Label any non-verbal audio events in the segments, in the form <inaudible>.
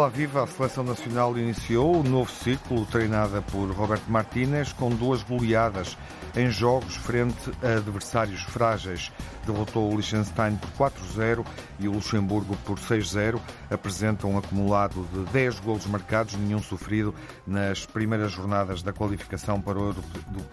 Olá, viva! A Seleção Nacional iniciou o novo ciclo, treinada por Roberto Martínez, com duas goleadas em jogos frente a adversários frágeis. Derrotou o Liechtenstein por 4-0 e o Luxemburgo por 6-0. Apresenta um acumulado de 10 golos marcados, nenhum sofrido, nas primeiras jornadas da qualificação para o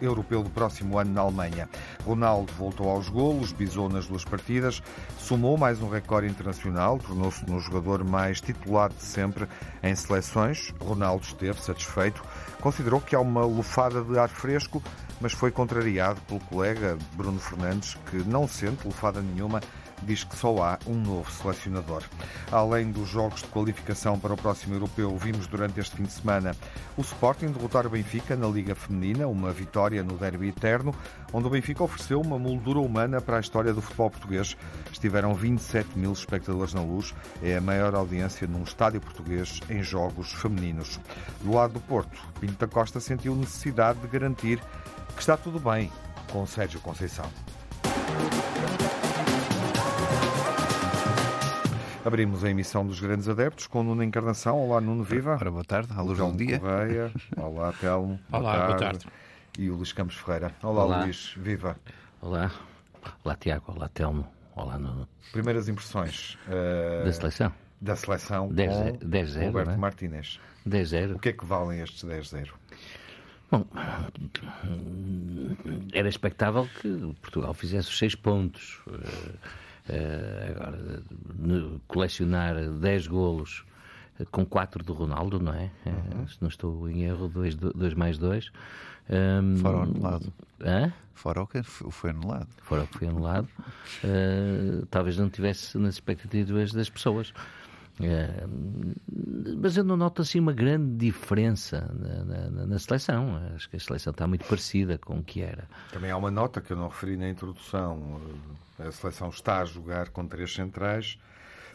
Europeu do próximo ano na Alemanha. Ronaldo voltou aos golos, bisou nas duas partidas, somou mais um recorde internacional, tornou-se no jogador mais titular de sempre em seleções. Ronaldo esteve satisfeito, considerou que há uma lufada de ar fresco mas foi contrariado pelo colega Bruno Fernandes, que não sente lufada nenhuma diz que só há um novo selecionador. Além dos jogos de qualificação para o próximo europeu, vimos durante este fim de semana o Sporting derrotar o Benfica na Liga Feminina, uma vitória no derby eterno, onde o Benfica ofereceu uma moldura humana para a história do futebol português. Estiveram 27 mil espectadores na luz, é a maior audiência num estádio português em jogos femininos. Do lado do Porto, Pinto da Costa sentiu necessidade de garantir que está tudo bem com Sérgio Conceição. Abrimos a emissão dos Grandes Adeptos com Nuno Encarnação. Olá, Nuno Viva. Ora, boa tarde. Alô, João dia. Correia. Olá, Telmo. <laughs> Olá, boa tarde. boa tarde. E o Luís Campos Ferreira. Olá, Olá, Luís. Viva. Olá. Olá, Tiago. Olá, Telmo. Olá, Nuno. Primeiras impressões. Uh... Da seleção? Da seleção 10-0. Roberto é? Martínez. 10-0. O que é que valem estes 10-0? Bom, era expectável que Portugal fizesse os seis pontos. Uh, agora, colecionar 10 golos com 4 do Ronaldo, não é? Uhum. Se não estou em erro, 2 mais 2. Um, Fora o anulado. Hã? Fora o que foi anulado. Fora o que foi anulado. Uh, talvez não tivesse nas expectativas das pessoas. É, mas eu não noto assim uma grande diferença na, na, na, seleção. Acho que a seleção está muito parecida com o que era. Também há uma nota que eu não referi na introdução. A seleção está a jogar com três centrais.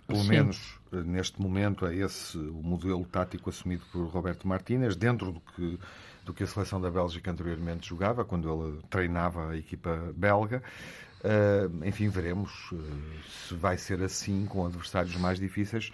Pelo Sim. menos neste momento é esse o modelo tático assumido por Roberto Martínez, dentro do que, do que a seleção da Bélgica anteriormente jogava, quando ele treinava a equipa belga. Uh, enfim, veremos uh, se vai ser assim com adversários mais difíceis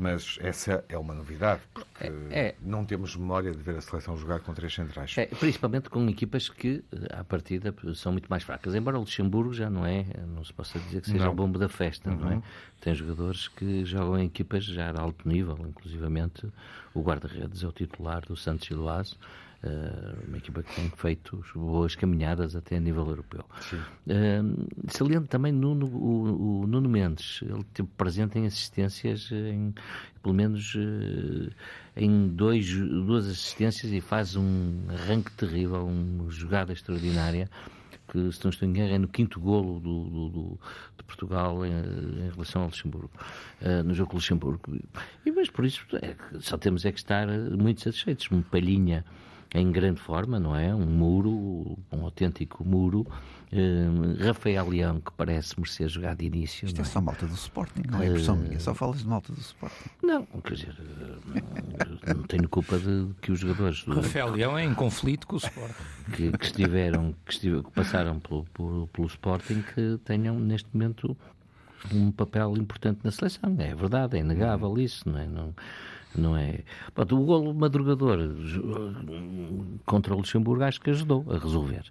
mas essa é uma novidade, porque é, é. não temos memória de ver a seleção jogar com três centrais. É, principalmente com equipas que, à partida, são muito mais fracas. Embora o Luxemburgo já não é, não se possa dizer que seja não. o bombo da festa, uhum. não é? Uhum. Tem jogadores que jogam em equipas já de alto nível, inclusivamente o guarda-redes é o titular do Santos Siloase. Uh, uma equipa que tem feito boas caminhadas até a nível europeu. Uh, saliento também Nuno, o, o, Nuno Mendes, ele teve presente em assistências, em, pelo menos uh, em dois, duas assistências e faz um arranque terrível, uma jogada extraordinária que, se não estou em erro, é no quinto golo do, do, do de Portugal em, em, relação ao Luxemburgo, uh, no jogo com o Luxemburgo. E, mas por isso é, só temos é que estar muito satisfeitos. Um palhinha em grande forma, não é? Um muro, um autêntico muro. Uh, Rafael Leão, que parece merecer jogar de início. Isto é, é só malta do Sporting, não é impressão uh, minha, só falas de malta do Sporting. Não, quer dizer, uh, não tenho culpa de que os jogadores. Rafael Leão é em conflito com o Sporting. Que, que estiveram, que, estiveram, que passaram pelo, pelo, pelo Sporting, que tenham neste momento um papel importante na seleção. É verdade, é inegável isso, não é? Não, não é? Pronto, o golo madrugador contra o Luxemburgo acho que ajudou a resolver.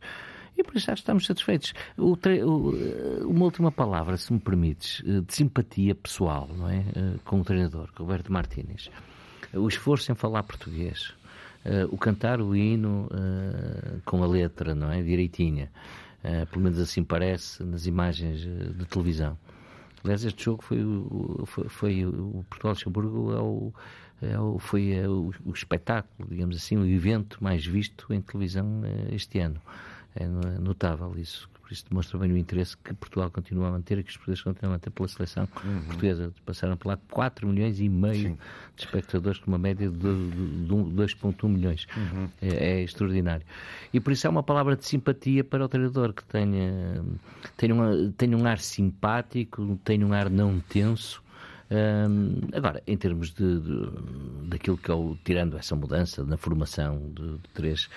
E por isso já estamos satisfeitos. O, o, uma última palavra, se me permites, eh, de simpatia pessoal, não é? Eh, com o treinador, Roberto Martínez. O esforço em falar português, eh, o cantar o hino com a letra, não é? Direitinha. Pelo menos assim parece nas imagens de televisão. Aliás, este jogo foi o, foi, foi o Portugal-Luxemburgo é o foi é o, o, espetáculo, digamos assim, o evento mais visto em televisão eh, este ano. É notável isso. Por isso demonstra bem o interesse que Portugal continua a manter e que os portugueses continuam a manter pela seleção uhum. portuguesa. Passaram por lá 4 milhões e meio Sim. de espectadores, com uma média de 2,1 milhões. Uhum. É, é, extraordinário. E por isso é uma palavra de simpatia para o treinador, que tenha, tenha, uma, tenha um ar simpático, tenha um ar não tenso um, agora, em termos de, de, daquilo que é o, tirando essa mudança na formação de, de três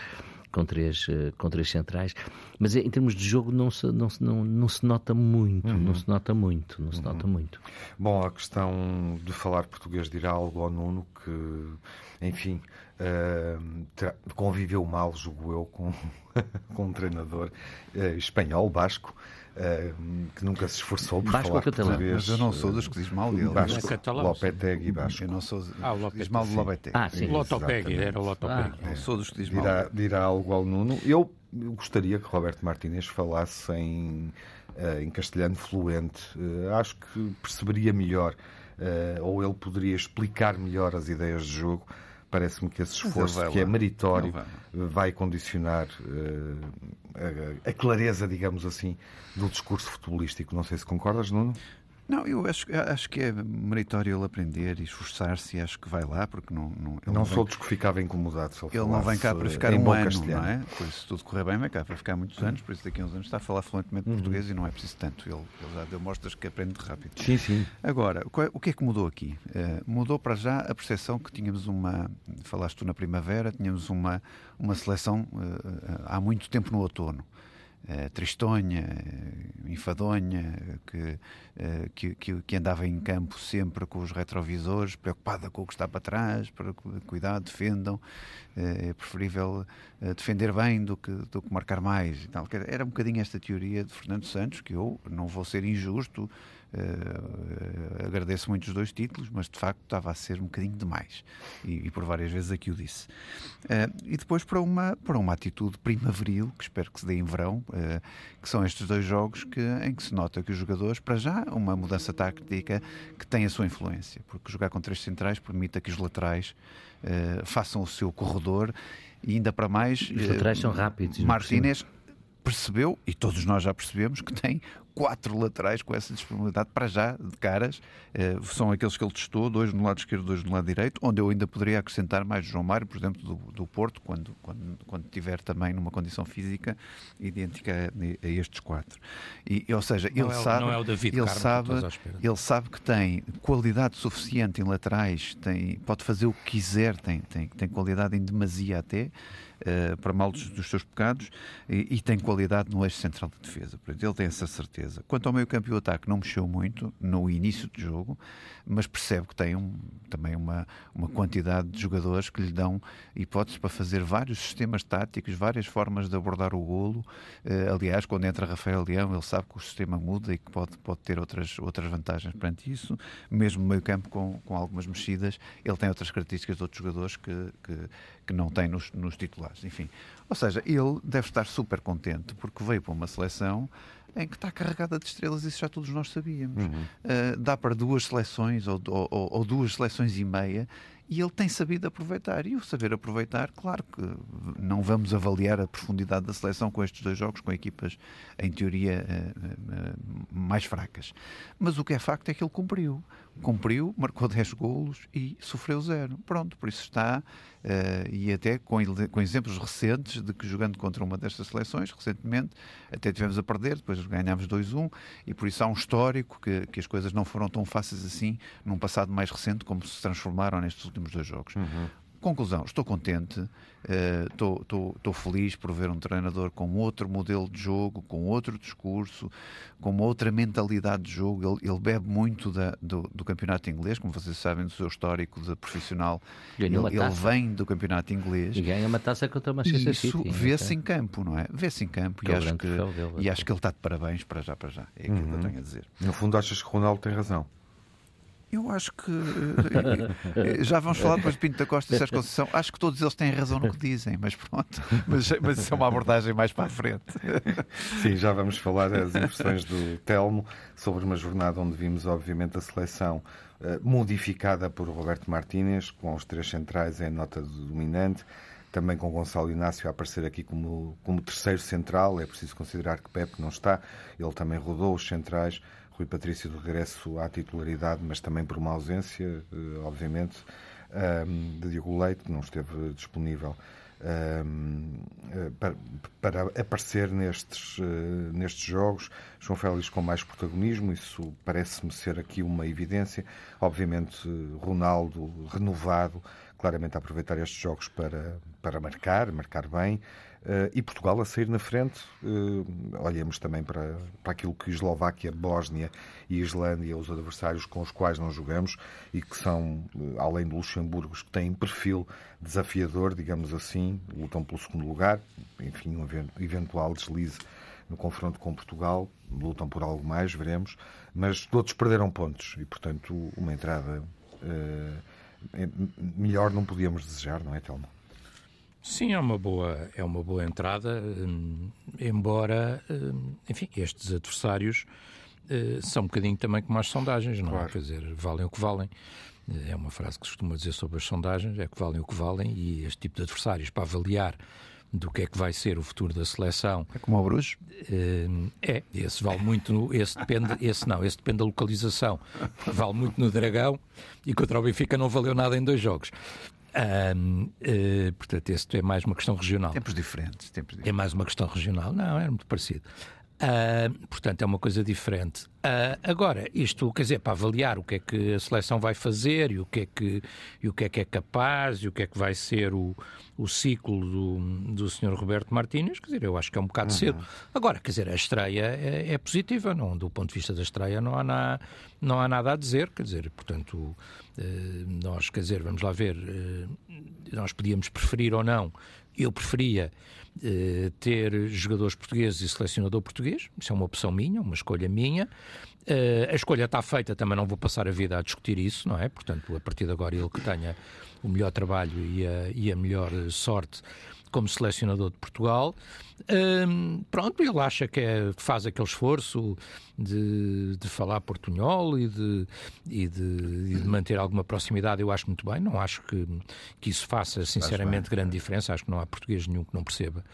com três, uh, com três centrais. Mas em termos de jogo não se, não se, não, não se nota muito, uhum. não se nota muito, não se uhum. nota muito. Bom, a questão de falar português dirá algo ao Nuno que, enfim, uh, conviveu mal, julgo eu, com, <laughs> com um treinador uh, espanhol, basco, uh, que nunca se esforçou por Basco falar português. Mas eu não sou dos que diz mal dele. Basco, é Lopetegui Basco. Eu não sou ah, diz mal de Lopetegui. Ah, sim. Lotopegui, era o Lotopegui. Ah, não sou dos que diz mal. Dirá, dirá algo ao Nuno. Eu gostaria que Roberto Martínez falasse em, em castelhano fluente. acho que perceberia melhor, ou ele poderia explicar melhor as ideias de jogo parece-me que esse esforço, que é meritório, vai. condicionar uh, a, a, clareza, digamos assim, do discurso futebolístico. Não sei se concordas, Nuno? Não, eu acho, acho que é meritório ele aprender e esforçar-se e acho que vai lá, porque não. Não, não, não sou dos que ficava incomodado se ele Ele não vem cá para ficar um ano, castelhano. não é? Por isso, tudo correr bem, vem cá para ficar muitos anos, por isso daqui a uns anos está a falar fluentemente uhum. português e não é preciso tanto. Ele, ele já deu mostras que aprende rápido. Sim, sim. Agora, é, o que é que mudou aqui? Uh, mudou para já a percepção que tínhamos uma. Falaste tu na primavera, tínhamos uma, uma seleção uh, há muito tempo no outono. Uh, tristonha, enfadonha, que, uh, que, que, que, andava em campo sempre com os retrovisores, preocupada com o que está para trás, para cuidar, defendam. É preferível defender bem do que, do que marcar mais. Era um bocadinho esta teoria de Fernando Santos, que eu não vou ser injusto, Uh, agradeço muito os dois títulos, mas de facto estava a ser um bocadinho demais. E, e por várias vezes aqui o disse. Uh, e depois para uma, para uma atitude primaveril, que espero que se dê em verão, uh, que são estes dois jogos que, em que se nota que os jogadores, para já, uma mudança tática que tem a sua influência, porque jogar com três centrais permite que os laterais façam o seu corredor e ainda para mais. Os laterais são rápidos. Martínez percebeu, e todos nós já percebemos, que tem quatro laterais com essa disponibilidade para já, de caras. Uh, são aqueles que ele testou, dois no lado esquerdo, dois no lado direito, onde eu ainda poderia acrescentar mais João Mário, por exemplo, do, do Porto, quando, quando, quando tiver também numa condição física idêntica a, a estes quatro. E, ou seja, não ele é, sabe, é o David ele Carmo, sabe, ele sabe que tem qualidade suficiente em laterais, tem, pode fazer o que quiser, tem, tem, tem qualidade em demasia até. Uh, para mal dos, dos seus pecados e, e, tem qualidade no eixo central de defesa. Portanto, ele tem essa certeza. Quanto ao meio campo e o ataque, não mexeu muito no início do jogo, mas percebe que tem um, também uma, uma quantidade de jogadores que lhe dão hipóteses para fazer vários sistemas táticos, várias formas de abordar o golo. Uh, aliás, quando entra Rafael Leão, ele sabe que o sistema muda e que pode, pode ter outras, outras vantagens perante isso. Mesmo meio campo, com, com algumas mexidas, ele tem outras características de outros jogadores que, que, que não tem nos, nos titulares. Enfim, ou seja, ele deve estar super contente porque veio para uma seleção em que está carregada de estrelas, isso já todos nós sabíamos. Uhum. Uh, dá para duas seleções ou, ou, ou, duas seleções e meia e ele tem sabido aproveitar. E o saber aproveitar, claro que não vamos avaliar a profundidade da seleção com estes dois jogos, com equipas, em teoria, uh, uh, mais fracas. Mas o que é facto é que ele cumpriu. Cumpriu, marcou 10 golos e sofreu zero. Pronto, por isso está Uh, e até com, com, exemplos recentes de que jogando contra uma destas seleções, recentemente, até tivemos a perder, depois ganhámos 2-1, e por isso há um histórico que, que, as coisas não foram tão fáceis assim num passado mais recente como se transformaram nestes últimos dois jogos. Uhum. Conclusão, estou contente, estou, uh, estou, estou, feliz por ver um treinador com outro modelo de jogo, com outro discurso, com uma outra mentalidade de jogo. Ele, ele bebe muito da, do, do, campeonato inglês, como vocês sabem, do seu histórico de profissional. Ele, ele, vem do campeonato inglês. E ganha uma taça contra o Manchester City. Isso vê-se em campo, não é? Vê-se em campo e acho, que, e acho que ele está de parabéns para já, para já. É aquilo uhum. que eu uhum. tenho a dizer. No fundo, achas que Ronaldo tem razão? Eu acho que. Eh, eh, já vamos falar depois de Pinto da Costa e Sérgio Conceição. Acho que todos eles têm razão no que dizem, mas pronto. Mas, mas isso é uma abordagem mais para a frente. Sim, já vamos falar das impressões do Telmo sobre uma jornada onde vimos, obviamente, a seleção eh, modificada por Roberto Martínez, com os três centrais em nota dominante também com Gonçalo Inácio a aparecer aqui como, como terceiro central. É preciso considerar que Pepe não está, ele também rodou os centrais. Rui Patrício de regresso à titularidade, mas também por uma ausência, eh, obviamente, de Diogo Leite, que não esteve disponível eh, para, para aparecer nestes, eh, nestes jogos. João Félix com mais protagonismo, isso parece-me ser aqui uma evidência. Obviamente, Ronaldo renovado, claramente a aproveitar estes jogos para, para marcar, marcar bem. Uh, e Portugal a sair na frente. Uh, olhamos também para, para aquilo que Eslováquia, Bósnia e Islândia, os adversários com os quais não jogamos e que são, uh, além do Luxemburgo, que têm perfil desafiador, digamos assim, lutam pelo segundo lugar, enfim, um eventual deslize no confronto com Portugal, lutam por algo mais, veremos, mas todos perderam pontos e, portanto, uma entrada melhor não podíamos desejar, não é, Telmo? Sim, é uma boa, é uma boa entrada, hum, embora, hum, enfim, estes adversários uh, são um bocadinho também como as sondagens, não é? claro. é? Quer dizer, valem o que valem. É uma frase que se costuma dizer sobre as sondagens, é que valem o que valem, e este tipo de adversários, para avaliar do que é que vai ser o futuro da seleção. É como o Bruges? Uh, é, esse vale muito, no, esse depende, esse não, esse depende da localização. Vale muito no Dragão e contra o Benfica não valeu nada em dois jogos. Um, uh, eh, portanto, este é mais uma questão regional. Tempos diferentes, tempos diferentes. É mais uma questão regional. Não, é muito parecido. Uh, portanto, é uma coisa diferente. Uh, agora, isto, quer dizer, para avaliar o que é que a seleção vai fazer e o que é que, e o que, é, que é capaz e o que é que vai ser o, o ciclo do, do Sr. Roberto Martínez, quer dizer, eu acho que é um bocado uhum. cedo. Agora, quer dizer, a estreia é, é, positiva, não, do ponto de vista da estreia não há, na, não há nada a dizer, quer dizer, portanto, uh, nós, quer dizer, vamos lá ver, nós podíamos preferir ou não, eu preferia eh, ter jogadores portugueses e selecionador português. Isso é uma opção minha, uma escolha minha. Uh, a escolha está feita, também não vou passar a vida a discutir isso, não é? Portanto, a partir de agora, ele que tenha o melhor trabalho e a, e a melhor sorte como selecionador de Portugal. Um, pronto, ele acha que, é, faz aquele esforço de, de falar portunhol e de, e, de, e de, manter alguma proximidade. Eu acho muito bem, não acho que, que isso faça sinceramente grande diferença. Acho que não há português nenhum que não perceba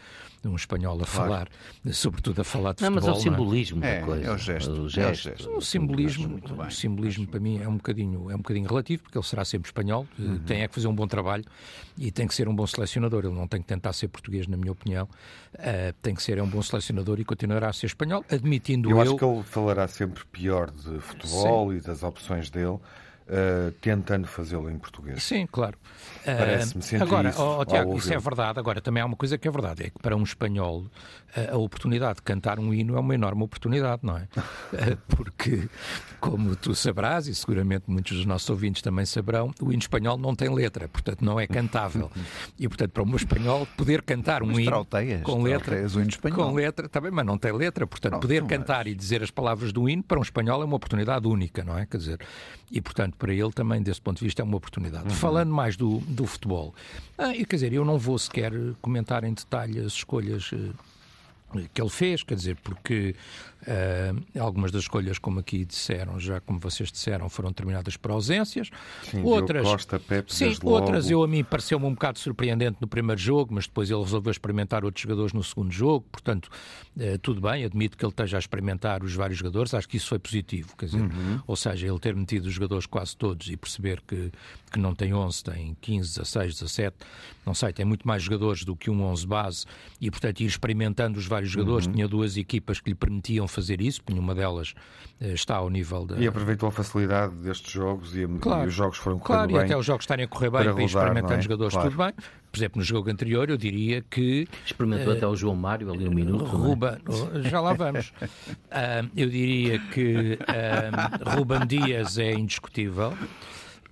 um espanhol a claro. falar, sobretudo a falar de não, futebol. Mas é o simbolismo é? da coisa. É o gesto. O, gesto. É o, gesto. o simbolismo, o simbolismo para mim é um bocadinho, é um bocadinho relativo, porque ele será sempre espanhol, uhum. tem é que fazer um bom trabalho e tem que ser um bom selecionador. Ele não tem que tentar ser português, na minha opinião. Uh, tem que ser é um bom selecionador e continuará a ser espanhol, admitindo eu. Eu acho que ele falará sempre pior de futebol Sim. e das opções dele uh, tentando fazê-lo em português. Sim, claro. Parece-me sentir agora, isso. Oh, Tiago, isso é verdade. Agora, também há uma coisa que é verdade: é que para um espanhol a oportunidade de cantar um hino é uma enorme oportunidade, não é? <laughs> Porque, como tu sabrás, e seguramente muitos dos nossos ouvintes também saberão, o hino espanhol não tem letra, portanto não é cantável. <laughs> E, portanto, para um espanhol, poder cantar um mas hino trauteias, com letra, o hino espanhol. com letra, também, mas não tem letra, portanto, poder cantar e dizer as palavras do hino para um espanhol é uma oportunidade única, não é? Quer dizer, e portanto, para ele também, desse ponto de vista, é uma oportunidade. Uhum. Falando mais do, do futebol, ah, quer dizer, eu não vou sequer comentar em detalhe as escolhas eh, que ele fez, quer dizer, porque uh, algumas das escolhas, como aqui disseram, já como vocês disseram, foram terminadas por ausências. Sim, outras, Costa, Pepe, sim, outras eu a mim pareceu-me um bocado surpreendente no primeiro jogo, mas depois ele resolveu experimentar outros jogadores no segundo jogo, portanto, uh, tudo bem, admito que ele esteja a experimentar os vários jogadores, acho que isso foi positivo, quer dizer, uhum. ou seja, ele ter metido os jogadores quase todos e perceber que, que não tem 11, tem 15, 16, 17, não sei, tem muito mais jogadores do que um 11 base e, portanto, ir experimentando os vários jogadores, uhum. tinha duas equipas que lhe permitiam fazer isso, nenhuma delas eh, está ao nível da. E aproveitou a facilidade destes jogos e, claro, e os jogos foram correndo claro, bem. Claro, e até os jogos estarem a correr bem para, para ir experimentando é? jogadores, claro. tudo bem. Por exemplo, no jogo anterior, eu diria que. Experimentou uh, até o João Mário ali um minuto. É? Ruba, é? já lá vamos. uh, <laughs> eu diria que uh, Ruben Dias é indiscutível.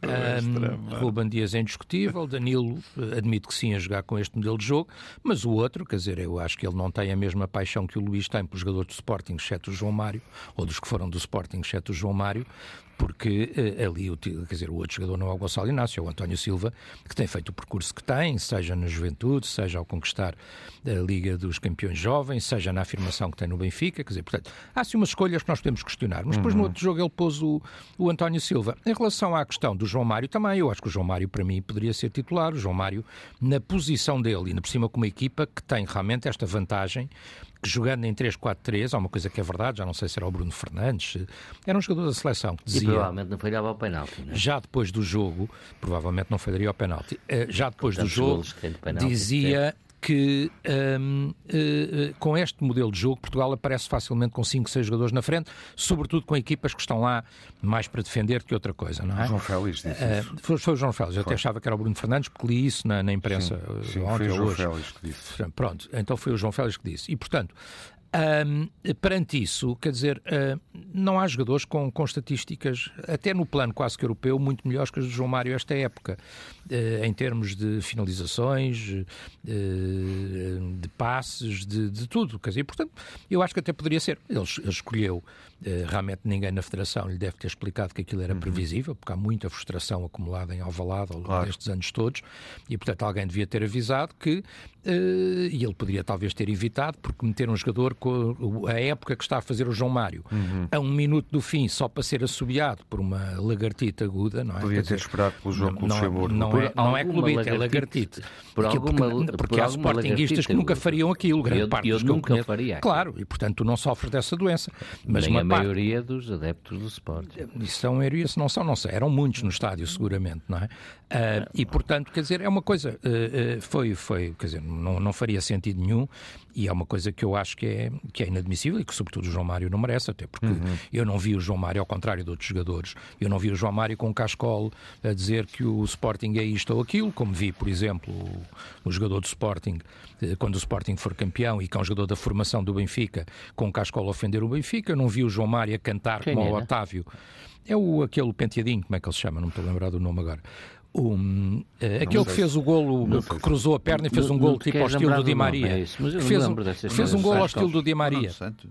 Um, Ruben Dias é indiscutível, Danilo eh, admite que sim a jogar com este modelo de jogo, mas o outro, quer dizer, eu acho que ele não tem a mesma paixão que o Luís tem pelos jogadores do Sporting, exceto o João Mário, ou dos que foram do Sporting, exceto o João Mário, porque eh, ali, quer dizer, o outro jogador não é o Gonçalo Inácio, é o António Silva, que tem feito o percurso que tem, seja na juventude, seja ao conquistar a Liga dos Campeões Jovens, seja na afirmação que tem no Benfica, quer dizer, portanto, há sim umas escolhas que nós podemos questionar, mas depois uhum. no outro jogo ele pôs o, o António Silva. Em relação à questão do João Mário também, eu acho que o João Mário para mim poderia ser titular, o João Mário na posição dele, e por cima com uma equipa que tem realmente esta vantagem que jogando em 3-4-3, há uma coisa que é verdade, já não sei se era o Bruno Fernandes, era um jogador da seleção que dizia... E provavelmente não falhava ao penalti, é? Já depois do jogo, provavelmente não falharia ao penalti, eh, já depois do jogo, dizia... Que um, uh, uh, com este modelo de jogo Portugal aparece facilmente com 5, 6 jogadores na frente, sobretudo com equipas que estão lá mais para defender que outra coisa, não é? O João Félix disse Uh, foi, foi, o João Félix, eu até achava que era o Bruno Fernandes, porque li isso na, na imprensa sim, sim, ontem foi o João hoje. Félix que disse. Pronto, então foi o João Félix que disse. E, portanto, um, perante isso, quer dizer, uh, não há jogadores com, com, estatísticas, até no plano quase que europeu, muito melhores que as do João Mário esta época, uh, em termos de finalizações, uh, de passes, de, de, tudo. Quer dizer, portanto, eu acho que até poderia ser. Ele, ele escolheu, realmente ninguém na Federação lhe deve ter explicado que aquilo era uhum. previsível, porque há muita frustração acumulada em Alvalade ao longo claro. destes anos todos, e portanto alguém devia ter avisado que, e ele poderia talvez ter evitado, porque meter um jogador com a época que está a fazer o João Mário, uhum. a um minuto do fim, só para ser assobiado por uma lagartita aguda, não é? Podia ter esperado pelo jogo com o Luxemburgo. Não, não, é, não é clubite, é lagartite. Por porque, alguma, porque, porque por há sportinguistas que nunca fariam aquilo, grande eu, parte eu dos nunca que faria. Claro, e portanto tu não sofres dessa doença. Mas Nem uma a parte, maioria dos adeptos do Sporting. Isso são maioria, se não são, não sei. Eram muitos no estádio, seguramente, não é? Uh, e portanto, quer dizer, é uma coisa, uh, uh, foi, foi, quer dizer, não, não faria sentido nenhum e é uma coisa que eu acho que é, que é inadmissível e que, sobretudo, o João Mário não merece, até porque uhum. eu não vi o João Mário, ao contrário de outros jogadores, eu não vi o João Mário com um cascol a dizer que o Sporting é isto ou aquilo, como vi, por exemplo, o, o jogador do Sporting, quando o Sporting for campeão e que é um jogador da formação do Benfica, com um cascol a ofender o Benfica. Eu não vi o João Mário a cantar Quem como era? o Otávio. É o, aquele penteadinho, como é que ele se chama? Não me estou a lembrar do nome agora. Um, uh, aquele que fez o golo, que cruzou a perna e fez um golo tipo ao estilo do Di Maria. É isso, mas eu não fez um, fez um golo ao estilo do Di Maria. Nuno Santos.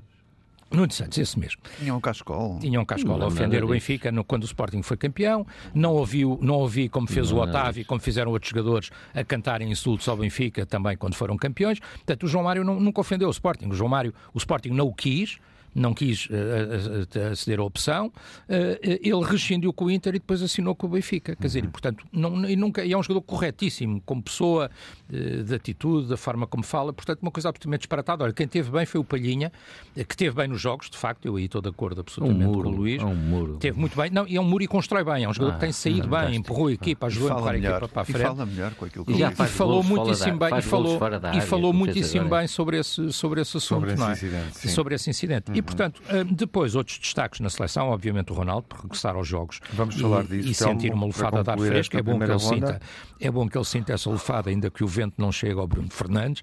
Nuno Santos, esse mesmo. Tinha um cascol. Tinha um cascol a ofender o Benfica no, quando o Sporting foi campeão. Não ouviu, não ouvi como fez Não o Otávio, como fizeram outros jogadores a cantarem insultos ao Benfica também quando foram campeões. Portanto, o João Mário não- nunca ofendeu o Sporting. O João Mário, o Sporting não o quis. Não quis eh, eh, aceder à opção, eh, ele rescindiu com o Inter e depois assinou com o Benfica. Quer dizer, e, portanto, não, e nunca, e é um jogador corretíssimo, como pessoa, eh, de atitude, da forma como fala, portanto, uma coisa absolutamente disparatada. Olha, quem teve bem foi o Palhinha, eh, que teve bem nos jogos, de facto, eu aí estou de acordo Um absolutamente muro. com o Luís. É um muro. Teve muito bem. Não, e é um muro e constrói bem. É um jogador Ah, que tem saído fantástico. bem, empurrou a equipa, E ajudou a empurrar a melhor. equipa para a E frente. fala melhor com aquilo que E E, e falou muitíssimo bem, e falou, e falou muitíssimo agora. bem sobre esse, sobre esse assunto, Sobre esse não é? incidente, sim. Sobre esse incidente. E, portanto, eh, depois outros destaques na seleção, obviamente o Ronaldo, por regressar aos jogos Vamos e, falar disso, e sentir uma lufada de ar fresco. É bom, que ele ronda. sinta, é bom que ele sinta essa lufada, ainda que o vento não chegue ao Bruno Fernandes.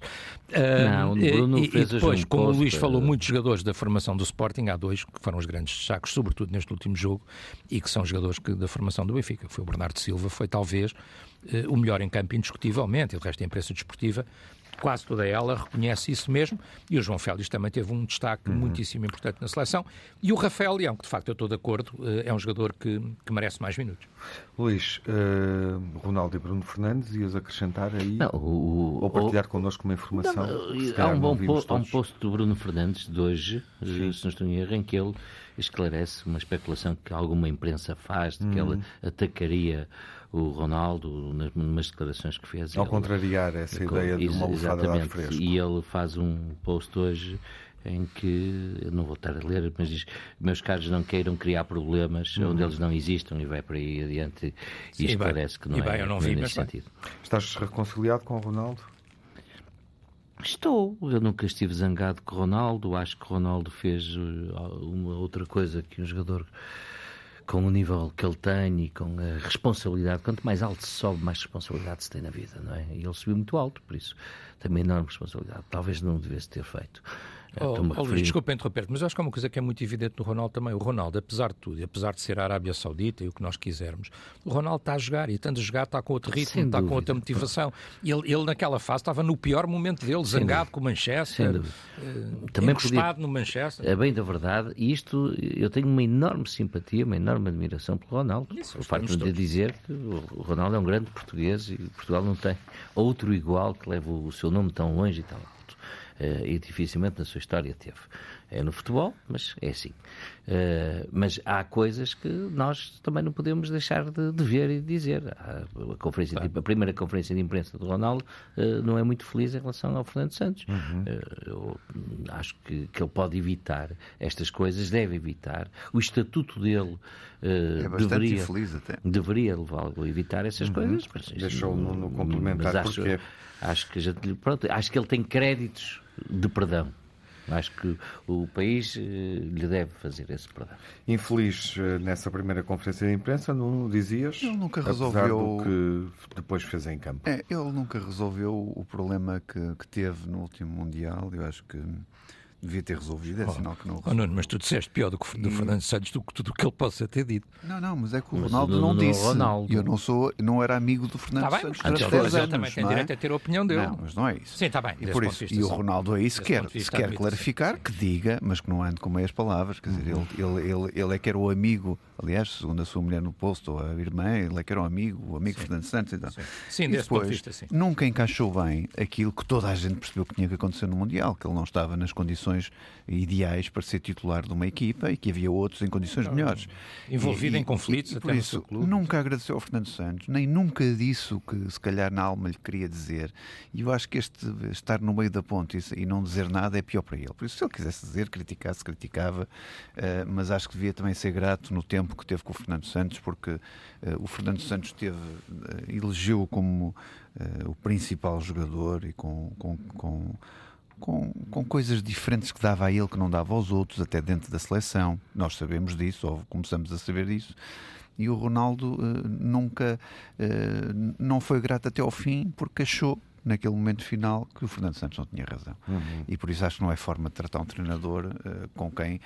Eh, Não, o e- Bruno e, e depois, um como o Luís falou, muitos jogadores da formação do Sporting, há dois que foram os grandes destaques, sobretudo neste último jogo, e que são jogadores que, da formação do Benfica. Foi o Bernardo Silva, foi talvez eh, o melhor em campo indiscutivelmente, e o resto da imprensa desportiva, quase toda ela reconhece isso mesmo, e o João Félix também teve um destaque muitíssimo importante na seleção, e o Rafael Leão, que de facto eu estou de acordo, eh, é um jogador que, que merece mais minutos. Luís, eh, Ronaldo e Bruno Fernandes, ias acrescentar aí Não, o, ou partilhar connosco uma informação? Não, se há um bom po- há um todos. post do Bruno Fernandes de hoje, eh, se não estou em erro, em que ele esclarece uma especulação que alguma imprensa faz de que Hum. ele atacaria o Ronaldo nas numas declarações que fez. Ao Ele- contrariar essa ideia de uma lufada de ar exatamente. fresco. E ele faz um post hoje em que, eu não vou estar a ler, mas diz meus caros não queiram criar problemas Uhum. onde eles não existam e vai por aí adiante e Sim, e bem. esclarece que não E é, bem, eu não vi, nesse mas bem. sentido. Estás reconciliado com o Ronaldo? Estou. Eu nunca estive zangado com o Ronaldo. Acho que o Ronaldo fez uh, uma outra coisa que um jogador com o nível que ele tem e com a responsabilidade. Quanto mais alto se sobe, mais responsabilidade se tem na vida, não é? E ele subiu muito alto, por isso também enorme responsabilidade. Talvez não devesse ter feito. Oh, a oh, Luís, referir- desculpa interromper mas acho que há uma coisa que é muito evidente no Ronaldo também. O Ronaldo, apesar de tudo, apesar de ser a Arábia Saudita e o que nós quisermos, o Ronaldo está a jogar e estando a jogar está com outro ritmo, Sem está com outra motivação. Ele, ele naquela fase estava no pior momento dele, zangado com o Manchester, eh, Também encostado no Manchester. É bem da verdade, e isto eu tenho uma enorme simpatia, uma enorme admiração pelo Ronaldo. Isso, o facto de todos. dizer que o Ronaldo é um grande português e Portugal não tem outro igual que leve o seu nome tão longe e. Eh, e dificilmente na sua história teve. É no futebol, mas é assim. Uh, mas há coisas que nós também não podemos deixar de, de ver e de dizer. A, conferência claro. de, a primeira conferência de imprensa do Ronaldo uh, não é muito feliz em relação ao Fernando Santos. Uhum. Uh, eu acho que, que ele pode evitar estas coisas, deve evitar. O estatuto dele é deveria, infeliz até. deveria levá-lo a evitar essas uhum. coisas. Deixou no, no complementar acho, porque... acho que já, pronto, acho que ele tem créditos de perdão. Acho que o país eh, lhe deve fazer esse perdão. Infeliz eh, nessa primeira conferência de imprensa, não dizias? Ele nunca resolveu o que depois fez em campo. É, ele nunca resolveu o problema que, que teve no último Mundial. Eu acho que devia ter resolvido, é oh, sinal que não resolveu. Oh, Nuno, mas tu disseste pior do que do e... Fernando Santos do que tudo o que ele possa ter dito. Não, não, mas é que o Ronaldo não disse. Ronaldo. Eu não sou, não era amigo do Fernando tá Santos durante 10 anos. também tem é? direito a ter a opinião dele. Não, mas não é isso. Sim, está bem. E, por isso, e o Ronaldo é isso quer, se quer clarificar, que diga, mas que não ande com meias palavras. Quer dizer, ele, ele, ele, ele é que era o amigo, aliás, segundo a sua mulher no posto, ou a irmã, ele é que era o amigo, o amigo sim. Fernando Santos. Então. Sim, sim desse depois, ponto de vista, sim. Nunca encaixou bem aquilo que toda a gente percebeu que tinha que acontecer no Mundial, que ele não estava nas condições ideais para ser titular de uma equipa e que havia outros em condições melhores. Envolvido e, em conflitos e, e, por isso, Nunca agradeceu ao Fernando Santos, nem nunca disse o que se calhar na alma lhe queria dizer. E eu acho que este estar no meio da ponte e não dizer nada é pior para ele. Por isso, se ele quisesse dizer, criticasse, criticava, uh, mas acho que devia também ser grato no tempo que teve com o Fernando Santos, porque uh, o Fernando Santos teve, uh, elegeu como o principal jogador e com, com, com com, com coisas diferentes que dava a ele que não dava aos outros, até dentro da seleção. Nós sabemos disso, ou começamos a saber disso. E o Ronaldo uh, nunca uh, não foi grato até ao fim porque achou naquele momento final que o Fernando Santos não tinha razão. Uhum. E por isso acho que não é forma de tratar um treinador uh, com quem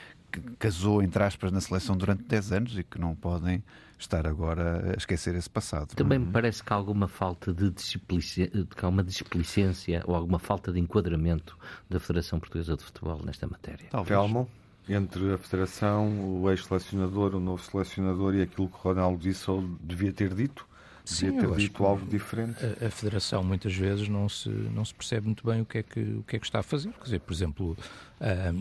casou, entre aspas, na seleção durante 10 anos e que não podem estar agora a esquecer esse passado. Também me parece que há alguma falta de alguma displicência ou alguma falta de enquadramento da Federação Portuguesa de Futebol nesta matéria. Talvez. Telmo, entre a Federação, o ex-selecionador, o novo selecionador e aquilo que o Ronaldo disse ou devia ter dito? Devia Sim, ter dito algo diferente. A, a, Federação muitas vezes não se, não se percebe muito bem o que, é que, o que é que está a fazer. Quer dizer, por exemplo,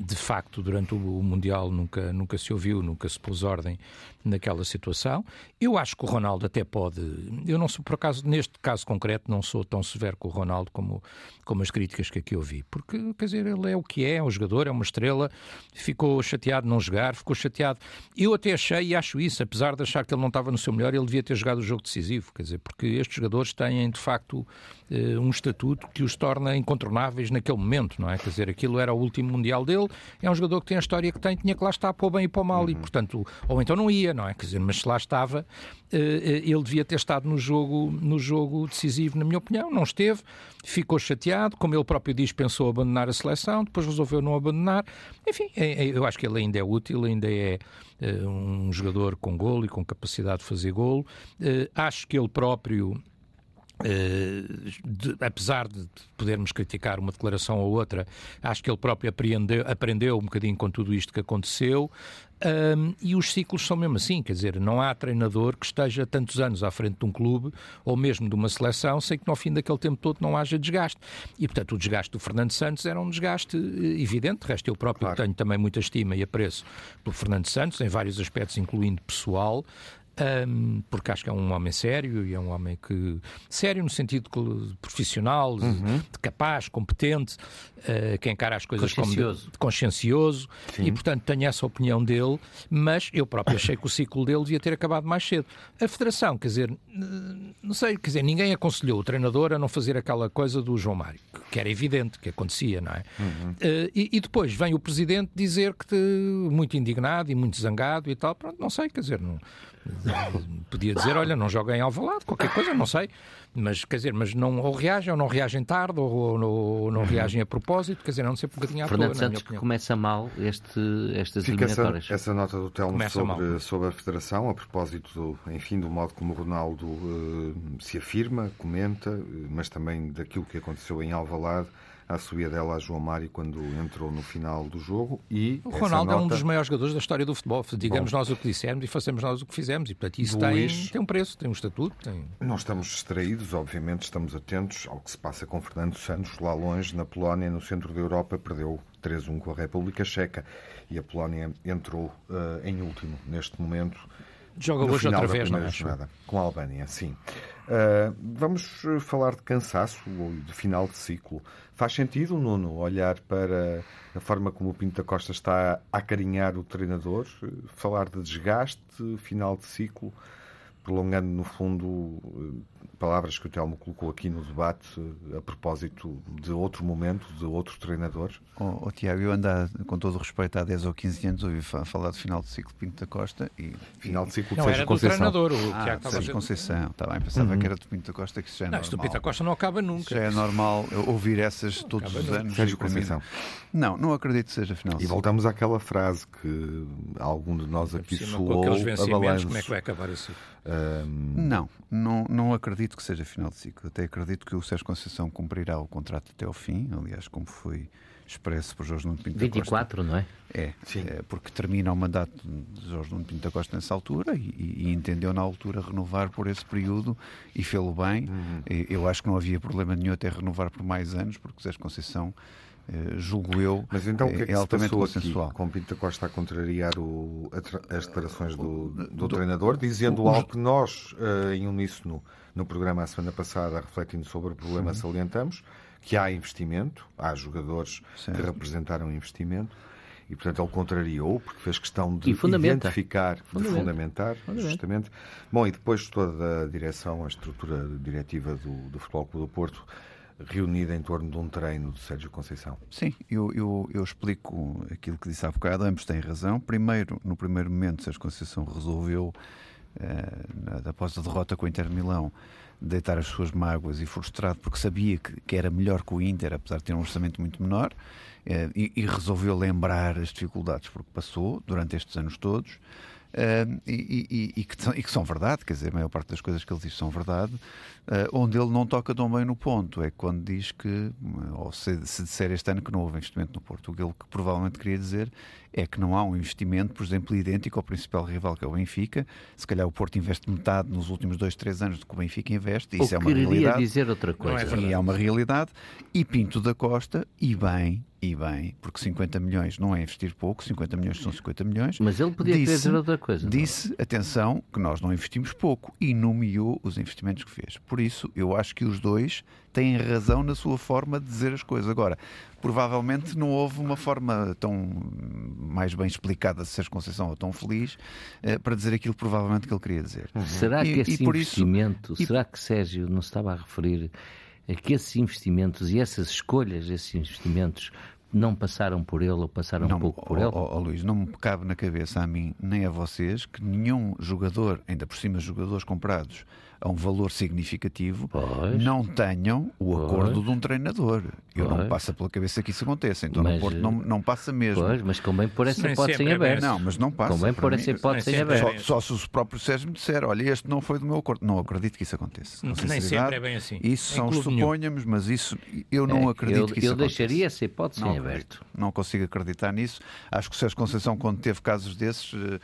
de facto, durante o Mundial nunca, nunca se ouviu, nunca se pôs ordem naquela situação. Eu acho que o Ronaldo até pode. Eu não sou, por acaso, neste caso concreto, não sou tão severo com o Ronaldo como, como as críticas que aqui ouvi. Porque, quer dizer, ele é o que é, é um jogador, é uma estrela, ficou chateado de não jogar, ficou chateado. Eu até achei e acho isso, apesar de achar que ele não estava no seu melhor, ele devia ter jogado o jogo decisivo. Quer dizer, porque estes jogadores têm, de facto, eh, um estatuto que os torna incontornáveis naquele momento, não é? Quer dizer, aquilo era o último Mundial dele, é um jogador que tem a história que tem, tinha que lá estar para o bem e para o mal, uhum. e portanto, ou então não ia, não é? Quer dizer, mas se lá estava, eh, eh, ele devia ter estado no jogo, no jogo decisivo, na minha opinião, não esteve, ficou chateado, como ele próprio diz, pensou abandonar a seleção, depois resolveu não abandonar, enfim, é, é, eu acho que ele ainda é útil, ainda é um jogador com golo e com capacidade de fazer golo, acho que ele próprio Uh, de, apesar de podermos criticar uma declaração ou outra, acho que ele próprio aprendeu, aprendeu um bocadinho com tudo isto que aconteceu. Um, e os ciclos são mesmo assim, quer dizer, não há treinador que esteja tantos anos à frente de um clube ou mesmo de uma seleção sem que no fim daquele tempo todo não haja desgaste. E portanto o desgaste do Fernando Santos era um desgaste eh, evidente, de resto eu próprio claro. tenho também muita estima e apreço pelo Fernando Santos em vários aspectos, incluindo pessoal, um, porque acho que é um homem sério e é um homem que. sério no sentido profissional, uhum. de capaz, competente, uh, que encara as coisas consciencioso. como consciencioso e, portanto, tenho essa opinião dele, mas eu próprio achei que o ciclo dele devia ter acabado mais cedo. A Federação, quer dizer, não sei, quer dizer, ninguém aconselhou o treinador a não fazer aquela coisa do João Mário, que era evidente que acontecia, não é? Uhum. Uh, e, e, depois vem o presidente dizer que muito indignado e muito zangado e tal, pronto, não sei, quer dizer, não <coughs> Podia dizer, olha, não joga em Alvalade, qualquer coisa, não sei. Mas, quer dizer, mas não, ou reagem, ou não reagem tarde, ou, ou, ou não reagem a propósito, quer dizer, não sei um bocadinho à Fernando toa, Santos que começa mal este, estas Fica eliminatórias. Essa, essa nota do Telmo sobre, sobre a Federação, a propósito, do, enfim, do modo como o Ronaldo uh, se afirma, comenta, mas também daquilo que aconteceu em Alvalade à subida dela a João Mário quando entrou no final do jogo e o Ronaldo nota... é um dos maiores jogadores da história do futebol digamos Bom, nós o que dissemos e fazemos nós o que fizemos e portanto isso Luís, tem, tem um preço, tem um estatuto tem... nós estamos distraídos, obviamente estamos atentos ao que se passa com Fernando Santos lá longe, na Polónia no centro da Europa, perdeu 3-1 com a República Checa e a Polónia entrou uh, em último neste momento. Joga hoje outra vez, não é? Jornada, com a Albânia, sim. Uh, vamos falar de cansaço ou de final de ciclo. Faz sentido, Nuno, olhar para a forma como o Pinto da Costa está a acarinhar o treinador, falar de desgaste, final de ciclo, prolongando, no fundo, palavras que o Telmo colocou aqui no debate a propósito de outro momento, de outro treinador? Oh, oh, Tiago, eu ando, com todo o respeito, há 10 ou 15 anos ouvi falar de final de ciclo Pinto da Costa e... Final de ciclo não, Sérgio era Conceição. do treinador, o ah, Tiago estava Sérgio Conceição, está bem, pensava uhum. que era do Pinto da Costa, que isso já é não, normal. Isto do Pinto da Costa não acaba nunca. Já é normal ouvir essas todos acaba os nunca. anos. Sérgio Conceição. Não, não acredito que seja final de E ciclo. voltamos àquela frase que algum de nós aqui soou com aqueles a vencimentos, balanço. como é que vai acabar assim? Ahm, Não, não, não acredito que seja final de ciclo. Até acredito que o Sérgio Conceição cumprirá o contrato até ao fim, aliás, como foi expresso por Jorge Nuno Pinto da Costa. 24, não é? É, Sim. é, porque termina o mandato de Jorge Nuno Pinto da Costa nessa altura e, e entendeu na altura renovar por esse período e fê-lo bem. Uhum. Eu acho que não havia problema nenhum até renovar por mais anos, porque o Sérgio Conceição, eh, julgo eu, Mas então o que é que se altamente passou aqui consensual. com Pinto da Costa a contrariar o- a as declarações do, do treinador, dizendo algo que nós, eh, em uníssono, no programa a semana passada, refletindo sobre o problema, salientamos, que há investimento, há jogadores Certo. que representaram investimento, e portanto ele contrariou, porque fez questão de E fundamenta. identificar, de Fundamenta. fundamentar, Fundamenta. justamente. Bom, e depois toda a direção, a estrutura diretiva do, do Futebol Clube do Porto, reunida em torno de um treino de Sérgio Conceição. Sim, eu, eu, eu explico aquilo que disse há bocado, ambos têm razão. Primeiro, no primeiro momento, Sérgio Conceição resolveu, eh, após a derrota com o Inter Milão, deitar as suas mágoas e frustrado porque sabia que, que era melhor que o Inter, apesar de ter um orçamento muito menor, eh, e, e resolveu lembrar as dificuldades porque passou durante estes anos todos. eh, e, e- que e que são verdade, quer dizer, a maior parte das coisas que ele diz são verdade, eh, onde ele não toca tão bem no ponto é quando diz que, ou se, se disser este ano que não houve investimento no Porto, o que ele que provavelmente queria dizer é que não há um investimento, por exemplo, idêntico ao principal rival que é o Benfica. Se calhar o Porto investe metade nos últimos dois, três anos do que o Benfica investe, isso é Ou uma queria realidade. dizer outra é coisa. verdade. E é uma realidade. E Pinto da Costa, e bem, e bem, porque 50 milhões não é investir pouco, 50 milhões são 50 milhões. Mas ele podia querer dizer outra coisa. é? Disse, atenção, que nós não investimos pouco e nomeou os investimentos que fez. Por isso, eu acho que os dois têm razão na sua forma de dizer as coisas. Agora, provavelmente não houve uma forma tão mais bem explicada de Sérgio Conceição ou tão feliz eh, para dizer aquilo provavelmente que ele queria dizer. Será E- que e esse isso- investimento, e- será que Sérgio não se estava a referir a que esses investimentos e essas escolhas, esses investimentos, não passaram por ele ou passaram um pouco por ele? ó, Luís, não me cabe na cabeça a mim nem a vocês que nenhum jogador, ainda por cima jogadores comprados a um valor significativo, Pois. não tenham o Pois. acordo de um treinador. Eu não Pois. passa pela cabeça que isso aconteça. Então no Mas, Porto não, não passa mesmo. Pois, mas convém pôr essa hipótese em é aberto. Não, mas não passa. Convém pôr essa hipótese em sempre é aberto. Só, só se o próprio Sérgio me disser, olha, este não foi do meu acordo. Não acredito que isso aconteça. Com Nem sempre é bem assim. Isso são os suponhamos, mas isso eu não É, acredito eu, que isso eu aconteça. deixaria essa hipótese Não em aberto. Não consigo acreditar nisso. Acho que o Sérgio Conceição, quando teve casos desses, eh,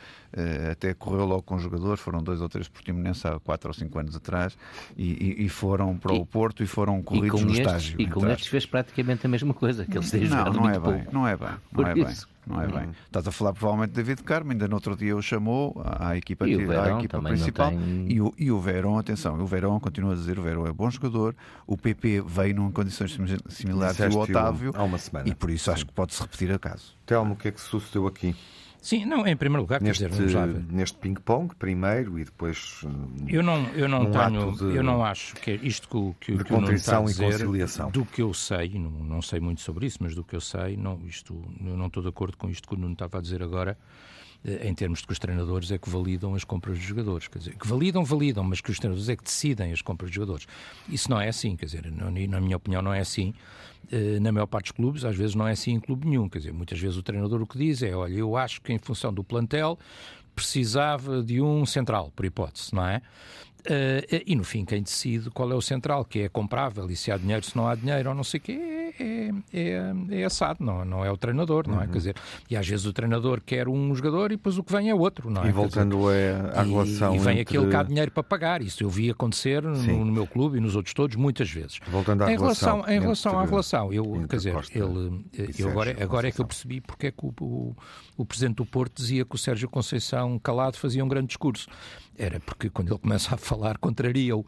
até correu logo com jogadores, foram dois ou três portimonenses há quatro ou cinco anos atrás, e, e- e foram para o E- Porto e foram corridos no estes, estágio. e com entre estes fez praticamente a mesma coisa, que eles têm não, jogado não é bem, pouco. não é bem, não Por é bem. isso. Não é bem. Estás a falar provavelmente de David Carmo, ainda no outro dia o chamou à equipa, E o à equipa não principal. tem- E, o, e o Verón, atenção, o Verón continua a dizer, o Verón é bom jogador, o PP veio em condições simi- similares ao Otávio, há uma semana. e por isso acho que pode-se repetir a caso. Telmo, o que é que sucedeu aqui? Sim, não, em primeiro lugar, quer Neste, dizer, vamos lá neste ping-pong, primeiro, e depois hum, Eu não, eu não um tenho, de- eu não acho que é isto que, o- que, de que o Nuno está a contrição e dizer, conciliação. do que eu sei, não, não sei muito sobre isso, mas do que eu sei, não, isto, eu não estou de acordo com isto que o Nuno estava a dizer agora, em termos de que os treinadores é que validam as compras dos jogadores. Quer dizer, que validam, validam, mas que os treinadores é que decidem as compras dos jogadores. Isso não é assim, quer dizer, não- na minha opinião não é assim. Eh, Na maior parte dos clubes, às vezes não é assim em clube nenhum. Quer dizer, muitas vezes o treinador o que diz é: olha, eu acho que em função do plantel precisava de um central, por hipótese, não é? Eh, e no fim, quem decide qual é o central, que é comprável e se há dinheiro, se não há dinheiro, ou não sei o quê, é, é, é assado, não, não é o treinador, não é? Uhum. Quer dizer, e às vezes o treinador quer um jogador e depois o que vem é outro, não é? E voltando dizer, à relação. E, e vem entre... aquele que há dinheiro para pagar. Isso eu vi acontecer no, no, meu clube e nos outros todos muitas vezes. Voltando à em relação, relação em relação à relação, eu, quer dizer, ele, eu agora, agora é que eu percebi porque é que o, o, o presidente do Porto dizia que o Sérgio Conceição calado fazia um grande discurso era porque quando ele começa a falar contraria-o.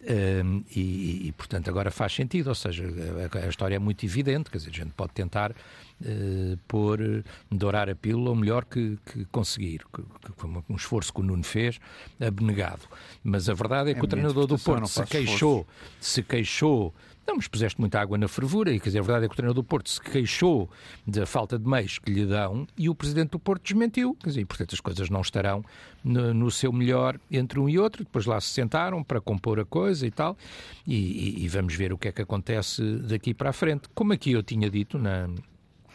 Um, e, e, portanto, agora faz sentido, ou seja, a, a, história é muito evidente, quer dizer, a gente pode tentar uh, pôr, dourar a pílula o melhor que, que conseguir, que, que, foi um esforço que o Nuno fez, abnegado. Mas a verdade é que é o treinador do Porto se queixou, se queixou não, mas puseste muita água na fervura e, quer dizer, a verdade é que o treinador do Porto se queixou da falta de meios que lhe dão e o presidente do Porto desmentiu. Quer dizer, e, portanto, as coisas não estarão no, no, seu melhor entre um e outro. Depois lá se sentaram para compor a coisa e tal. E, e, e vamos ver o que é que acontece daqui para a frente. Como aqui eu tinha dito na,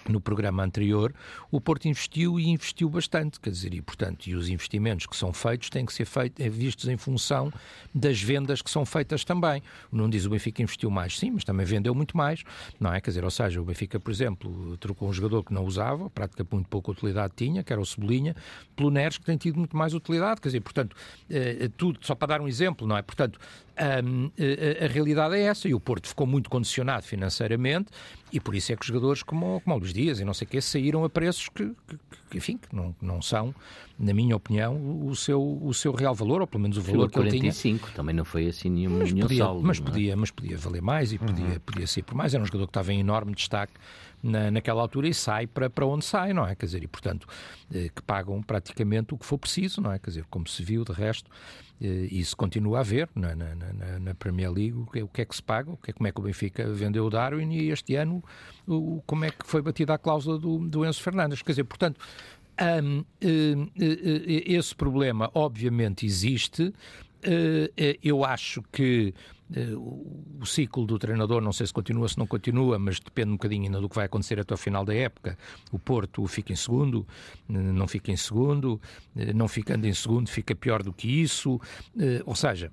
no programa anterior, o Porto investiu e investiu bastante, quer dizer, e portanto, e os investimentos que são feitos têm que ser feitos, é vistos em função das vendas que são feitas também. Não diz o Benfica investiu mais, sim, mas também vendeu muito mais, não é? Quer dizer, ou seja, o Benfica, por exemplo, trocou um jogador que não usava, praticamente muito pouca utilidade tinha, que era o Cebolinha, pelo Neres, que tem tido muito mais utilidade, quer dizer, portanto, eh, tudo, só para dar um exemplo, não é? Portanto, um, a, a, realidade é essa e o Porto ficou muito condicionado financeiramente e por isso é que os jogadores como, como o Luís Dias e não sei o quê saíram a preços que, que, que enfim, que não, não são, na minha opinião, o seu, o seu real valor, ou pelo menos o valor que 45, ele tinha. também não foi assim nenhum, mas nenhum podia, saldo. Mas é? podia, mas podia valer mais e podia, uhum. podia ser por mais. Era um jogador que estava em enorme destaque na, naquela altura e sai para, para onde sai, não é? Quer dizer, e portanto, eh, que pagam praticamente o que for preciso, não é? Quer dizer, como se viu de resto, eh, isso continua a haver na, na, na, na Premier League, o que, o que, é que se paga, o que é, como é que o Benfica vendeu o Darwin e este ano o, como é que foi batida a cláusula do, do Enzo Fernandes. Quer dizer, portanto, um, uh, uh, uh, esse problema obviamente existe. Eh, eh, eu acho que eh, o ciclo do treinador, não sei se continua, se não continua, mas depende um bocadinho ainda do que vai acontecer até o final da época. O Porto fica em segundo, não fica em segundo, não ficando em segundo fica pior do que isso. Ou seja,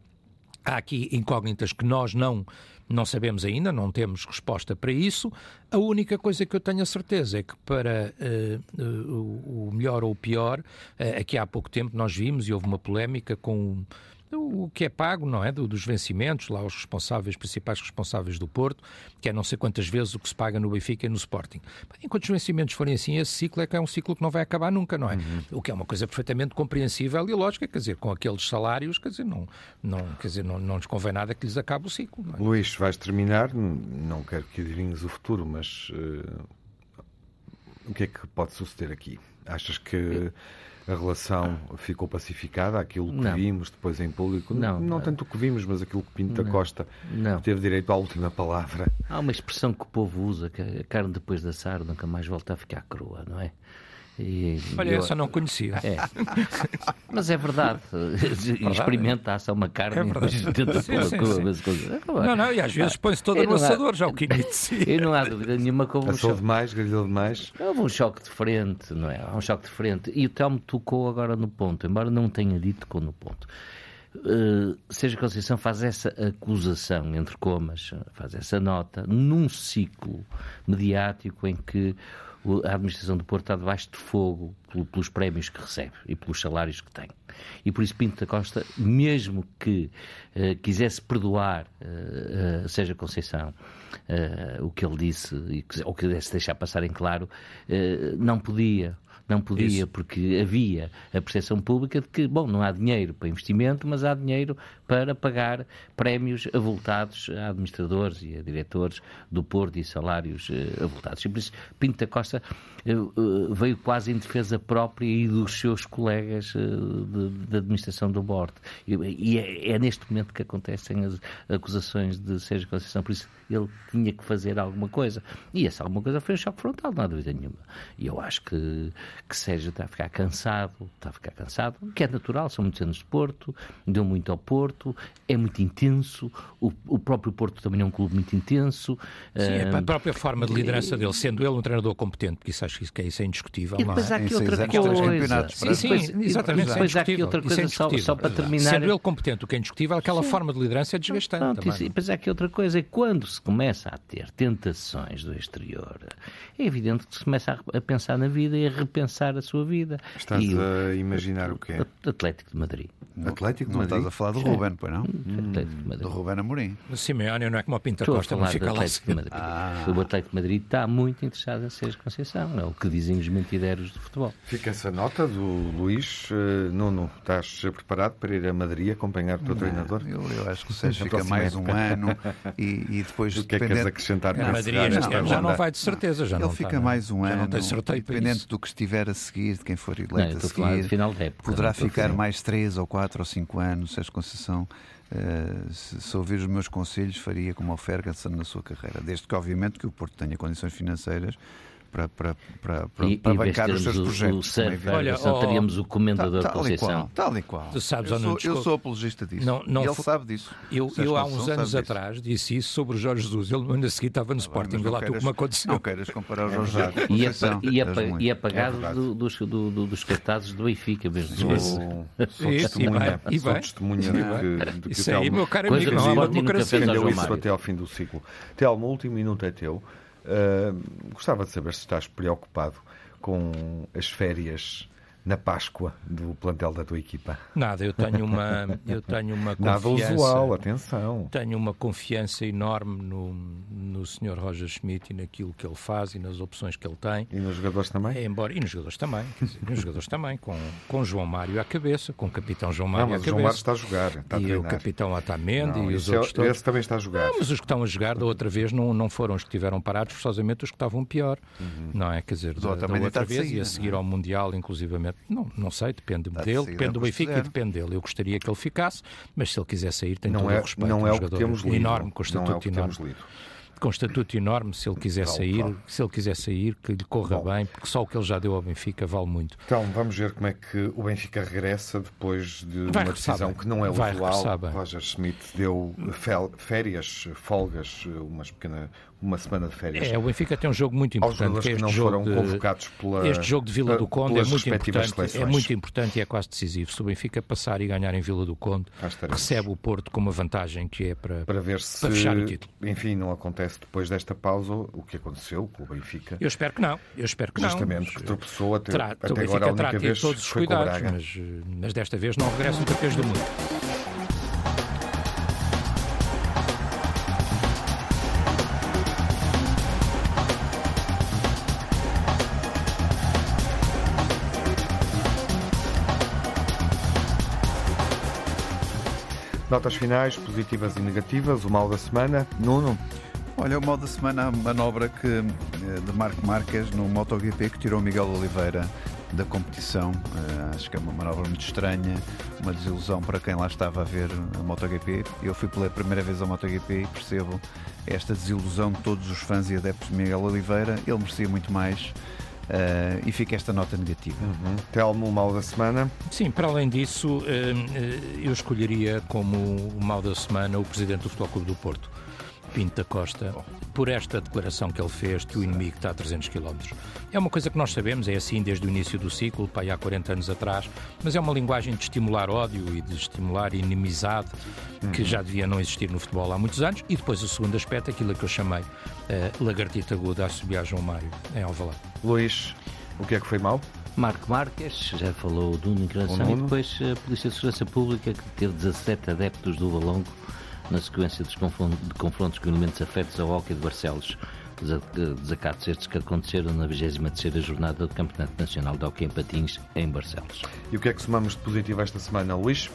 há aqui incógnitas que nós não não sabemos ainda, não temos resposta para isso. A única coisa que eu tenho a certeza é que para uh, uh, o melhor ou o pior, uh, aqui há pouco tempo nós vimos e houve uma polémica com o que é pago, não é? dos vencimentos, lá os responsáveis, principais responsáveis do Porto, que é não sei quantas vezes o que se paga no Benfica e no Sporting. Enquanto os vencimentos forem assim, esse ciclo é que é um ciclo que não vai acabar nunca, não é? Uhum. O que é uma coisa perfeitamente compreensível e lógica, quer dizer, com aqueles salários, quer dizer, não, não, quer dizer, não, não nos convém nada que lhes acabe o ciclo. É? Luís, vais terminar, não quero que adivinhes o futuro, mas uh, o que é que pode suceder aqui? Achas que a relação ficou pacificada, aquilo que não. vimos depois em público, não, não, tanto o que vimos, mas aquilo que Pinto da Costa teve direito à última palavra. Há uma expressão que o povo usa, que a carne depois da assar nunca mais volta a ficar crua, não é? E Olha, eu... essa não conhecia. É. <laughs> Mas é verdade. verdade Experimenta-se é. uma carne é e depois tenta sim, sim, sim. Não, não, e às vezes põe-se toda no assador, há... já o que inicia. <laughs> E não há dúvida nenhuma que houve um choque. demais, grelhou demais. Houve um choque de frente, não é? Há um choque de frente. E o Telmo tocou agora no ponto, embora não tenha dito tocou no ponto. Uh, Seja Conceição faz essa acusação, entre comas, faz essa nota, num ciclo mediático em que a administração do Porto está debaixo de fogo pelos prémios que recebe e pelos salários que tem. E por isso Pinto da Costa, mesmo que uh, quisesse perdoar, uh, uh, seja Conceição, o que ele disse, ou que quisesse deixar passar em claro, não podia não podia, Isso. porque havia a percepção pública de que, bom, não há dinheiro para investimento, mas há dinheiro para pagar prémios avultados a administradores e a diretores do Porto e salários uh, avultados. E por isso, Pinto da Costa uh, veio quase em defesa própria e dos seus colegas da administração do Borte. E, e é, é, neste momento que acontecem as acusações de Sérgio Conceição, por isso ele tinha que fazer alguma coisa. E essa alguma coisa foi um choque frontal, não há dúvida nenhuma. E eu acho que que Sérgio está a ficar cansado, está a ficar cansado, que é natural, são muitos anos de Porto, deu muito ao Porto, é muito intenso, o, o próprio Porto também é um clube muito intenso. Sim, uh, a própria forma de liderança dele, sendo ele um treinador competente, porque isso acho que isso é indiscutível. E depois não há é? aqui outra coisa. Sim, sim, depois- exatamente. é depois há aqui outra coisa, é só, só para terminar. Sendo ele competente, o que é indiscutível, aquela forma de liderança é desgastante. Pronto, também, isso- e não é? depois há aqui outra coisa, é quando se começa a ter tentações do exterior, é evidente que se começa a, a pensar na vida e a repensar a sua vida. Estás e o a imaginar o quê? Atlético de Madrid. Atlético de Não Madrid? estás a falar do Ruben, pois não? Madrid. Do Ruben Amorim. O Simeone não é como o Pinta Estou a Costa, não falar do fica lá. Atlético de Madrid. O Atlético de Madrid está muito interessado em Sérgio Conceição, é o que dizem os mentideiros do futebol. Fica essa nota do Luís. Eh, Nuno, estás preparado para ir a Madrid acompanhar o teu treinador? Eu, eu acho que <laughs> o Sérgio fica mais um época. ano e, e depois <laughs> O que é que queres dependendo- acrescentar A para Madrid ano já não vai de certeza. Já Ele não fica está, mais um ano, não dependente do que estiver a seguir, de quem for Não, eleito eu a a seguir. final de época. Poderá não a ficar falar- mais 3 ou 4 ou 5 anos, Sérgio Conceição. Eh, se, se ouvir os meus conselhos, faria como o Ferguson na sua carreira. Desde que, obviamente, que o Porto tenha condições financeiras para, para, para, para, E, para bancar os seus o, o projetos. como é. Olha, Ferguson, oh, teríamos o comendador Tal- tal Conceição. qual, tal e qual. Tu sabes eu, não, sou, eu sou apologista disso. Não- não ele sabe disso. Eu, eu há uns anos disso. atrás disse isso sobre o Jorge Jesus. Ele no ano a seguir estava no Sporting. Vê não lá tu queiras- como aconteceu. Não queiras comparar o Jorge Jesus o E, apa- e, muito. e apagado É do- dos, do- do- dos cartazes do Benfica mesmo. Sou, sou <laughs> Isso, testemunha, e sou testemunha de que, Isso o aí, meu caro amigo, não o há Sporting democracia. isso até ao fim do ciclo. Telmo, o último minuto é teu. Uh, gostava de saber se estás preocupado com as férias na Páscoa do plantel da tua equipa. Nada, eu tenho uma, <laughs> eu tenho uma Nada confiança. usual, atenção. Tenho uma confiança enorme no, no Sr. Roger Schmidt e naquilo que ele faz e nas opções que ele tem. E nos jogadores também? Embora, e nos jogadores também, dizer, nos jogadores também, com, com João Mário à cabeça, com o capitão João Mário Não, à mas o João Mário cabeça. está a jogar, está a e o capitão Otamendi Não, e os é- outros todos. esse também está a jogar. Não, mas os que estão a jogar da outra vez não, não foram os que estiveram parados, forçosamente os que estavam pior. Uhum. Não é? Quer dizer, da, da outra vez e a seguir não é? ao Mundial, inclusivamente. Não, não sei, depende Está de dele, depende do Benfica e depende dele. Eu gostaria que ele ficasse, mas se ele quiser sair, tem Não todo é, o respeito. não um é o que temos lido. Enorme, com não é o estatuto que enorme. temos lido. Com estatuto enorme, se ele quiser sair, se ele quiser sair, que lhe corra Bom. bem, porque só o que ele já deu ao Benfica vale muito. Então, vamos ver como é que o Benfica regressa depois de Vai uma decisão bem. que não é Vai usual. Roger Schmidt deu férias, folgas, umas pequena, uma semana de férias. É, o Benfica tem um jogo muito aos importante, jogadores que é que este não jogo foram de- convocados pela, Este jogo de Vila do Conde é muito importante, é muito importante e é quase decisivo. Se o Benfica passar e ganhar em Vila do Conde, recebe o Porto com uma vantagem que é para. para ver se, para fechar o título. enfim, não acontece depois desta pausa o que aconteceu com o Benfica. Eu espero que não. Eu espero que Justamente, não. que tropeçou até, Terá, até o agora a Benfica única vez todos os cuidados, mas, mas desta vez não regressam campeões do mundo. Notas finais, positivas e negativas, o mal da semana. Nuno, Olha, o mal da semana, a manobra que, eh, de Marco Marques no MotoGP que tirou Miguel Oliveira da competição. Eh, acho que é uma manobra muito estranha, uma desilusão para quem lá estava a ver a MotoGP. Eu fui pela primeira vez ao MotoGP e percebo esta desilusão de todos os fãs e adeptos de Miguel Oliveira. Ele merecia muito mais eh, e fica esta nota negativa. Telmo, o mal da semana. Sim, para além disso, eh, eh, eu escolheria como o mal da semana o presidente do Futebol Clube do Porto, Pinto da Costa, por esta declaração que ele fez que o inimigo está a 300 km. É uma coisa que nós sabemos, é assim desde o início do ciclo, para aí há 40 anos atrás, mas é uma linguagem de estimular ódio e de estimular inimizade que já devia não existir no futebol há muitos anos. E depois o segundo aspecto, aquilo que eu chamei eh, lagartita aguda a subir a João Mário, em Alvalade. Luís, o que é que foi mal? Marco Marques, já falou do Nuno Encarnação, O Nuno. e depois a Polícia de Segurança Pública, que teve 17 adeptos do Valongo na sequência dos confron- de confrontos com elementos afetos ao Hockey de Barcelos. Desa- Desacatos estes que aconteceram na 23ª jornada do Campeonato Nacional de Hockey em Patins, em Barcelos. E o que é que somamos de positivo esta semana, Luís?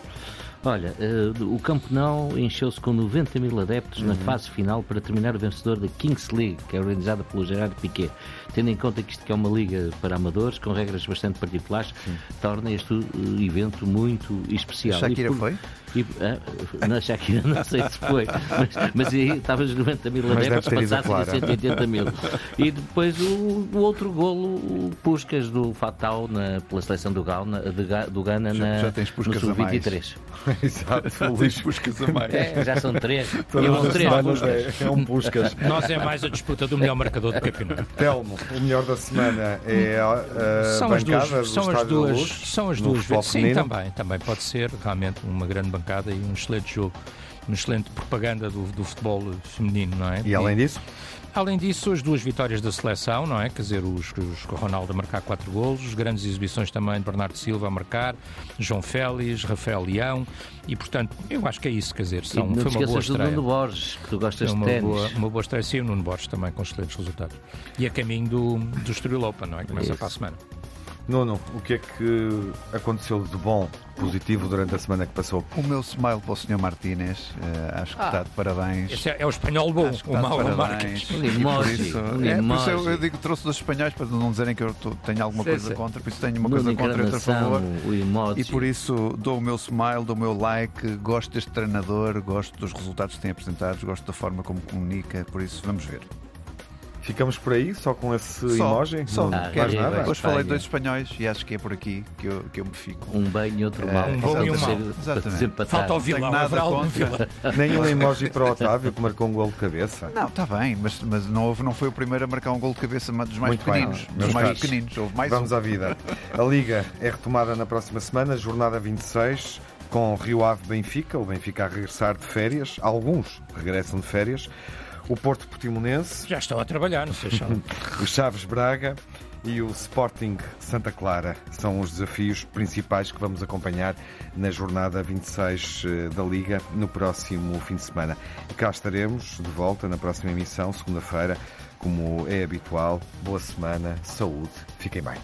Olha, eh, o Campo Nou encheu-se com 90 mil adeptos na fase final para terminar o vencedor da Kings League, que é organizada pelo Gerard Piquet. Tendo em conta que isto que é uma liga para amadores, com regras bastante particulares, torna este eh, evento muito especial. Shakira E por- foi? e, ah, na Shakira não sei se foi, <laughs> mas, mas aí estavas 90 mil adeptos, a a Clara. 180 mil. <laughs> E depois o, o outro golo, o Puscas do Fatal na, pela seleção do, Ghana, de Ga- do Ghana Já- na, já tens no Puskas a mais. Sub-23. <laughs> Exato, Luís Puscas a mais. É, já são três. Todas Iam as três é, é um Puscas. Nós é mais a disputa do melhor marcador do campeonato. Telmo, o melhor da semana é a, a São as bancada duas, do são as Estádio da duas, Luz, são as duas vezes. Sim, feminino. também, também pode ser realmente uma grande bancada e um excelente jogo, uma excelente propaganda do, do futebol feminino, não é? E além disso, Além disso, as duas vitórias da seleção, não é? Quer dizer, os, os o Ronaldo a marcar quatro golos, grandes exibições também de Bernardo Silva a marcar, João Félix, Rafael Leão, e portanto, eu acho que é isso, quer dizer, E são, não foi uma boa estreia. Nuno Borges, que tu gostas de uma ténis. boa, uma boa estreia, sim, o Nuno Borges também com excelentes resultados. E a caminho do, do Estoril Open, não é? Começa Isso. para a semana. Nuno, o que é que aconteceu de bom, positivo durante a semana que passou? O meu smile para o Sr. Martínez, eh, acho que Ah. está de parabéns. Esse é, é o espanhol bom, Acho que o está de mau. Marques. Por emoji, isso, um é, por isso eu, eu digo trouxe dos espanhóis para não dizerem que eu tô- tenho alguma Sim, coisa sim. contra, por isso tenho uma Nuno coisa contra e outra a favor. E por isso dou o meu smile, dou o meu like, gosto deste treinador, gosto dos resultados que tem apresentados, gosto da forma como comunica, por isso vamos ver. Ficamos por aí, só com esse Só, emoji? só. Não, Ah, mais arriba. nada? Hoje falei dois espanhóis e acho que é por aqui que eu, que eu me fico. Um bem e outro mal. Um bom e um para Exatamente. Falta o Não Vilão, nada contra. Vilão. <laughs> Nenhum emoji para o Otávio que marcou um gol de cabeça. Não, está bem, mas, mas não, houve, não foi o primeiro a marcar um gol de cabeça mas dos mais Muito bem, pequeninos. meus dos mais caros. pequeninos. Houve mais Vamos um. à vida. A Liga é retomada na próxima semana, jornada 26, com Rio Ave Benfica, o Benfica a regressar de férias. Alguns regressam de férias. O Porto Portimonense, Já estão a trabalhar, não sei se <laughs> são- o Chaves Braga e o Sporting Santa Clara. São os desafios principais que vamos acompanhar na jornada 26 eh, da Liga no próximo fim de semana. E cá estaremos de volta na próxima emissão, segunda-feira, como é habitual. Boa semana, saúde, fiquem bem.